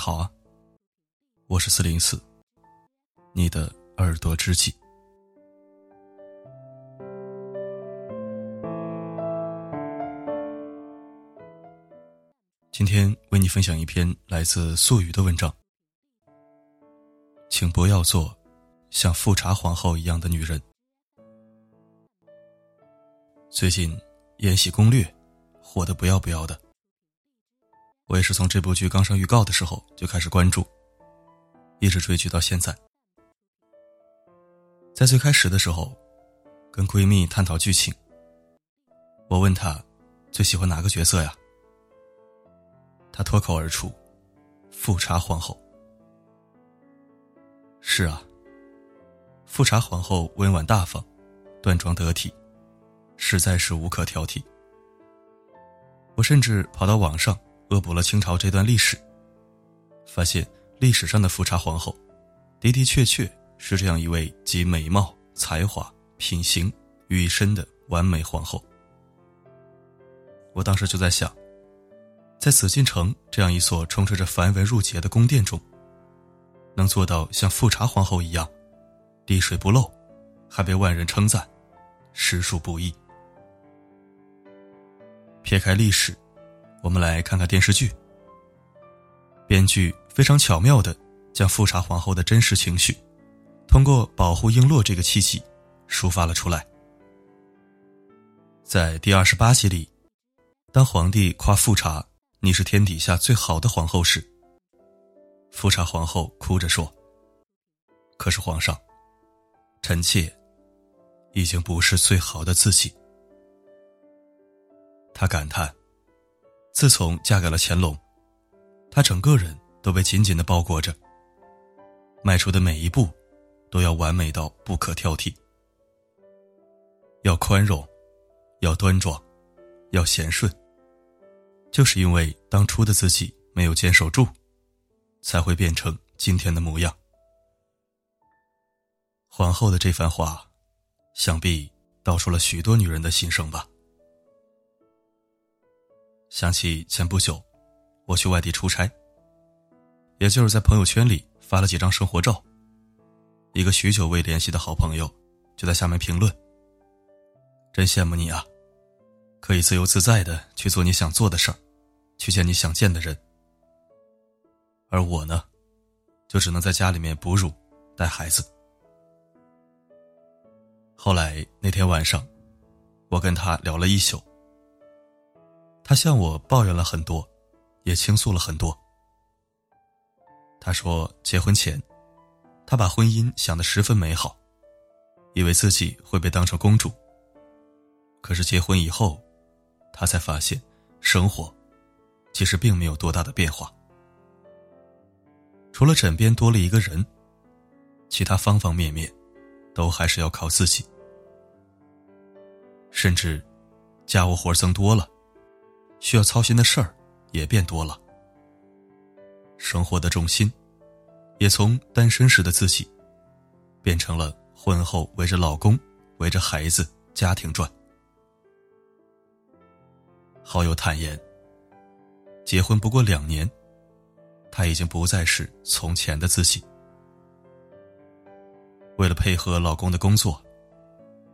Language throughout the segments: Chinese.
好啊，我是四零四，你的耳朵知己。今天为你分享一篇来自素雨的文章，请不要做像富察皇后一样的女人。最近《延禧攻略》火的不要不要的。我也是从这部剧刚上预告的时候就开始关注，一直追剧到现在。在最开始的时候，跟闺蜜探讨剧情，我问她最喜欢哪个角色呀？她脱口而出：“富察皇后。”是啊，富察皇后温婉大方，端庄得体，实在是无可挑剔。我甚至跑到网上。恶补了清朝这段历史，发现历史上的富察皇后，的的确确是这样一位集美貌、才华、品行于一身的完美皇后。我当时就在想，在紫禁城这样一所充斥着繁文缛节的宫殿中，能做到像富察皇后一样，滴水不漏，还被万人称赞，实属不易。撇开历史。我们来看看电视剧。编剧非常巧妙的将富察皇后的真实情绪，通过保护璎珞这个契机，抒发了出来。在第二十八集里，当皇帝夸富察你是天底下最好的皇后时，富察皇后哭着说：“可是皇上，臣妾已经不是最好的自己。”她感叹。自从嫁给了乾隆，她整个人都被紧紧的包裹着。迈出的每一步，都要完美到不可挑剔，要宽容，要端庄，要贤顺。就是因为当初的自己没有坚守住，才会变成今天的模样。皇后的这番话，想必道出了许多女人的心声吧。想起前不久，我去外地出差，也就是在朋友圈里发了几张生活照，一个许久未联系的好朋友就在下面评论：“真羡慕你啊，可以自由自在的去做你想做的事儿，去见你想见的人。而我呢，就只能在家里面哺乳、带孩子。”后来那天晚上，我跟他聊了一宿。他向我抱怨了很多，也倾诉了很多。他说，结婚前，他把婚姻想得十分美好，以为自己会被当成公主。可是结婚以后，他才发现，生活其实并没有多大的变化。除了枕边多了一个人，其他方方面面，都还是要靠自己。甚至，家务活增多了。需要操心的事儿也变多了，生活的重心也从单身时的自己，变成了婚后围着老公、围着孩子家庭转。好友坦言，结婚不过两年，他已经不再是从前的自己。为了配合老公的工作，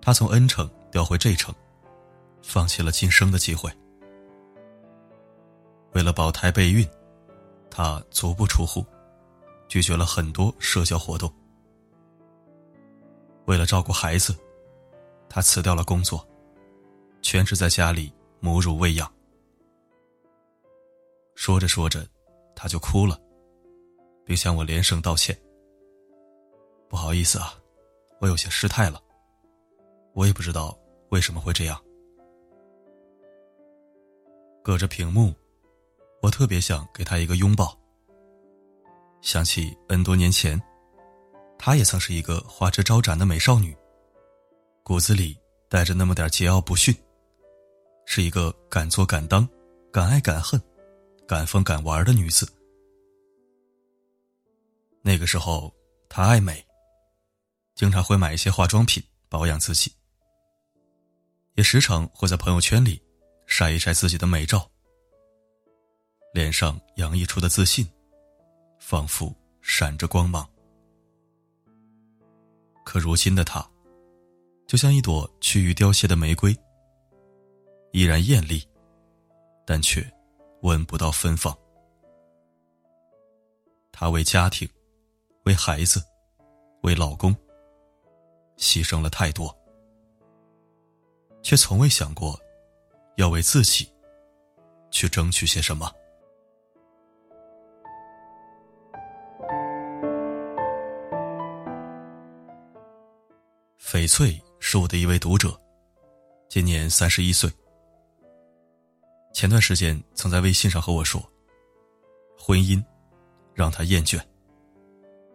他从 N 城调回 J 城，放弃了晋升的机会。为了保胎备孕，他足不出户，拒绝了很多社交活动。为了照顾孩子，他辞掉了工作，全职在家里母乳喂养。说着说着，他就哭了，并向我连声道歉：“不好意思啊，我有些失态了，我也不知道为什么会这样。”隔着屏幕。我特别想给她一个拥抱。想起 N 多年前，她也曾是一个花枝招展的美少女，骨子里带着那么点桀骜不驯，是一个敢做敢当、敢爱敢恨、敢疯敢玩的女子。那个时候，她爱美，经常会买一些化妆品保养自己，也时常会在朋友圈里晒一晒自己的美照。脸上洋溢出的自信，仿佛闪着光芒。可如今的她，就像一朵趋于凋谢的玫瑰，依然艳丽，但却闻不到芬芳。她为家庭，为孩子，为老公，牺牲了太多，却从未想过要为自己去争取些什么。翡翠是我的一位读者，今年三十一岁。前段时间曾在微信上和我说，婚姻让他厌倦，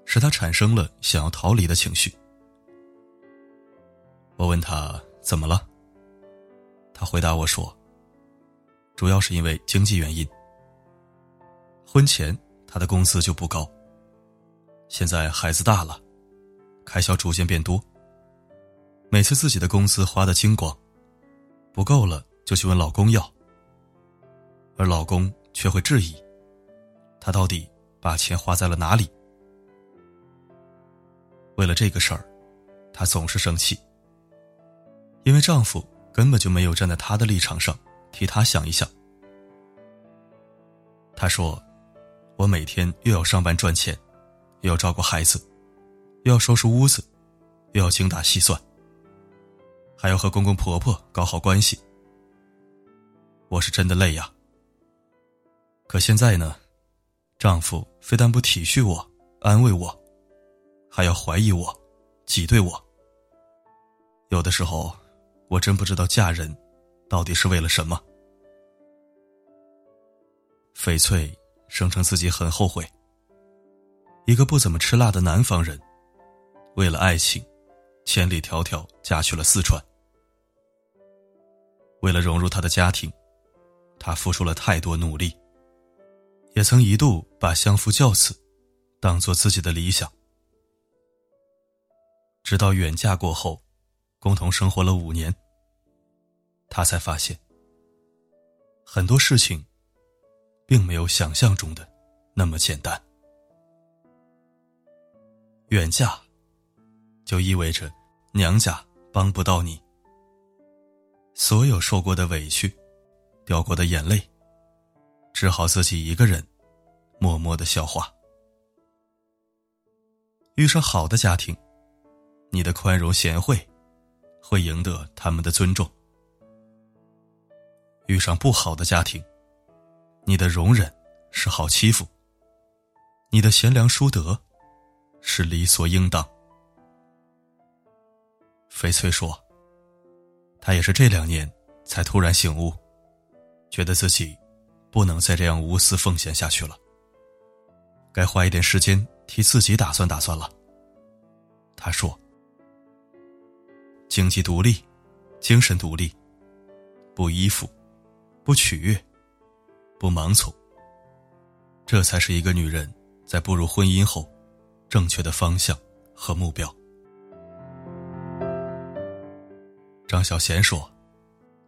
使他产生了想要逃离的情绪。我问他怎么了，他回答我说，主要是因为经济原因。婚前他的工资就不高，现在孩子大了，开销逐渐变多。每次自己的工资花的精光，不够了就去问老公要，而老公却会质疑，他到底把钱花在了哪里？为了这个事儿，她总是生气，因为丈夫根本就没有站在她的立场上替她想一想。她说：“我每天又要上班赚钱，又要照顾孩子，又要收拾屋子，又要精打细算。”还要和公公婆婆搞好关系，我是真的累呀。可现在呢，丈夫非但不体恤我、安慰我，还要怀疑我、挤兑我。有的时候，我真不知道嫁人到底是为了什么。翡翠声称自己很后悔，一个不怎么吃辣的南方人，为了爱情，千里迢迢嫁去了四川。为了融入他的家庭，他付出了太多努力。也曾一度把相夫教子当做自己的理想。直到远嫁过后，共同生活了五年，他才发现很多事情并没有想象中的那么简单。远嫁就意味着娘家帮不到你。所有受过的委屈，掉过的眼泪，只好自己一个人默默的消化。遇上好的家庭，你的宽容贤惠会赢得他们的尊重；遇上不好的家庭，你的容忍是好欺负，你的贤良淑德是理所应当。翡翠说。他也是这两年才突然醒悟，觉得自己不能再这样无私奉献下去了，该花一点时间替自己打算打算了。他说：“经济独立，精神独立，不依附，不取悦，不盲从，这才是一个女人在步入婚姻后正确的方向和目标。”张小娴说：“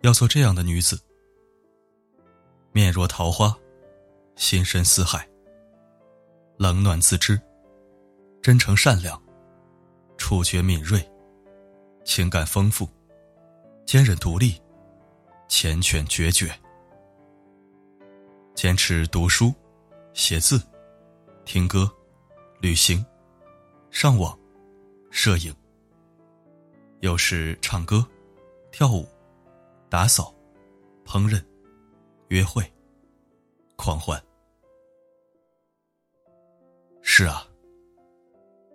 要做这样的女子，面若桃花，心深似海，冷暖自知，真诚善良，触觉敏锐，情感丰富，坚韧独立，缱绻决绝，坚持读书、写字、听歌、旅行、上网、摄影，有时唱歌。”跳舞、打扫、烹饪、约会、狂欢。是啊，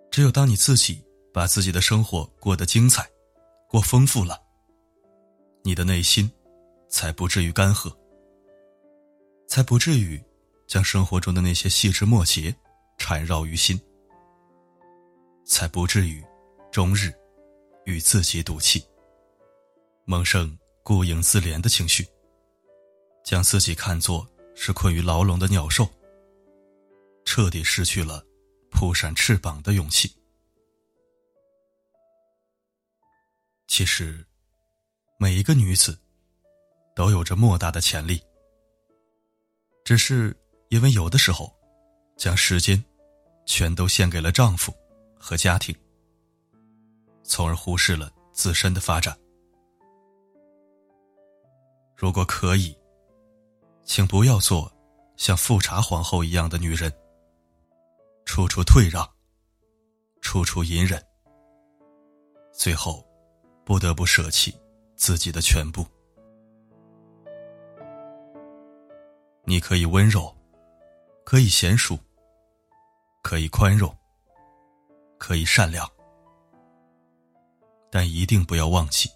只有当你自己把自己的生活过得精彩、过丰富了，你的内心才不至于干涸，才不至于将生活中的那些细枝末节缠绕于心，才不至于终日与自己赌气。萌生孤影自怜的情绪，将自己看作是困于牢笼的鸟兽，彻底失去了扑扇翅膀的勇气。其实，每一个女子都有着莫大的潜力，只是因为有的时候，将时间全都献给了丈夫和家庭，从而忽视了自身的发展。如果可以，请不要做像富察皇后一样的女人，处处退让，处处隐忍，最后不得不舍弃自己的全部。你可以温柔，可以娴熟，可以宽容，可以善良，但一定不要忘记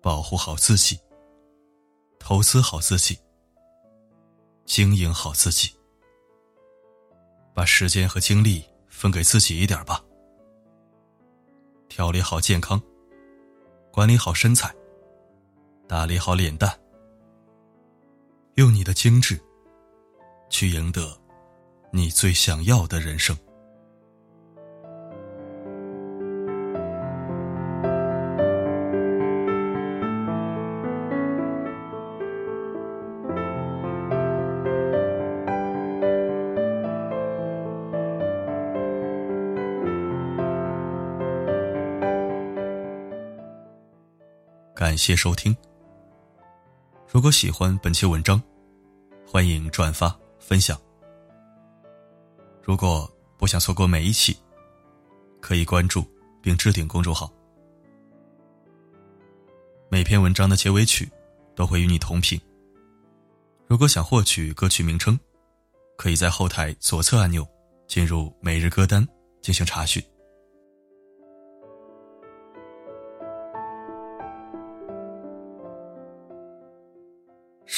保护好自己。投资好自己，经营好自己，把时间和精力分给自己一点吧。调理好健康，管理好身材，打理好脸蛋，用你的精致去赢得你最想要的人生。感谢收听。如果喜欢本期文章，欢迎转发分享。如果不想错过每一期，可以关注并置顶公众号。每篇文章的结尾曲都会与你同频。如果想获取歌曲名称，可以在后台左侧按钮进入每日歌单进行查询。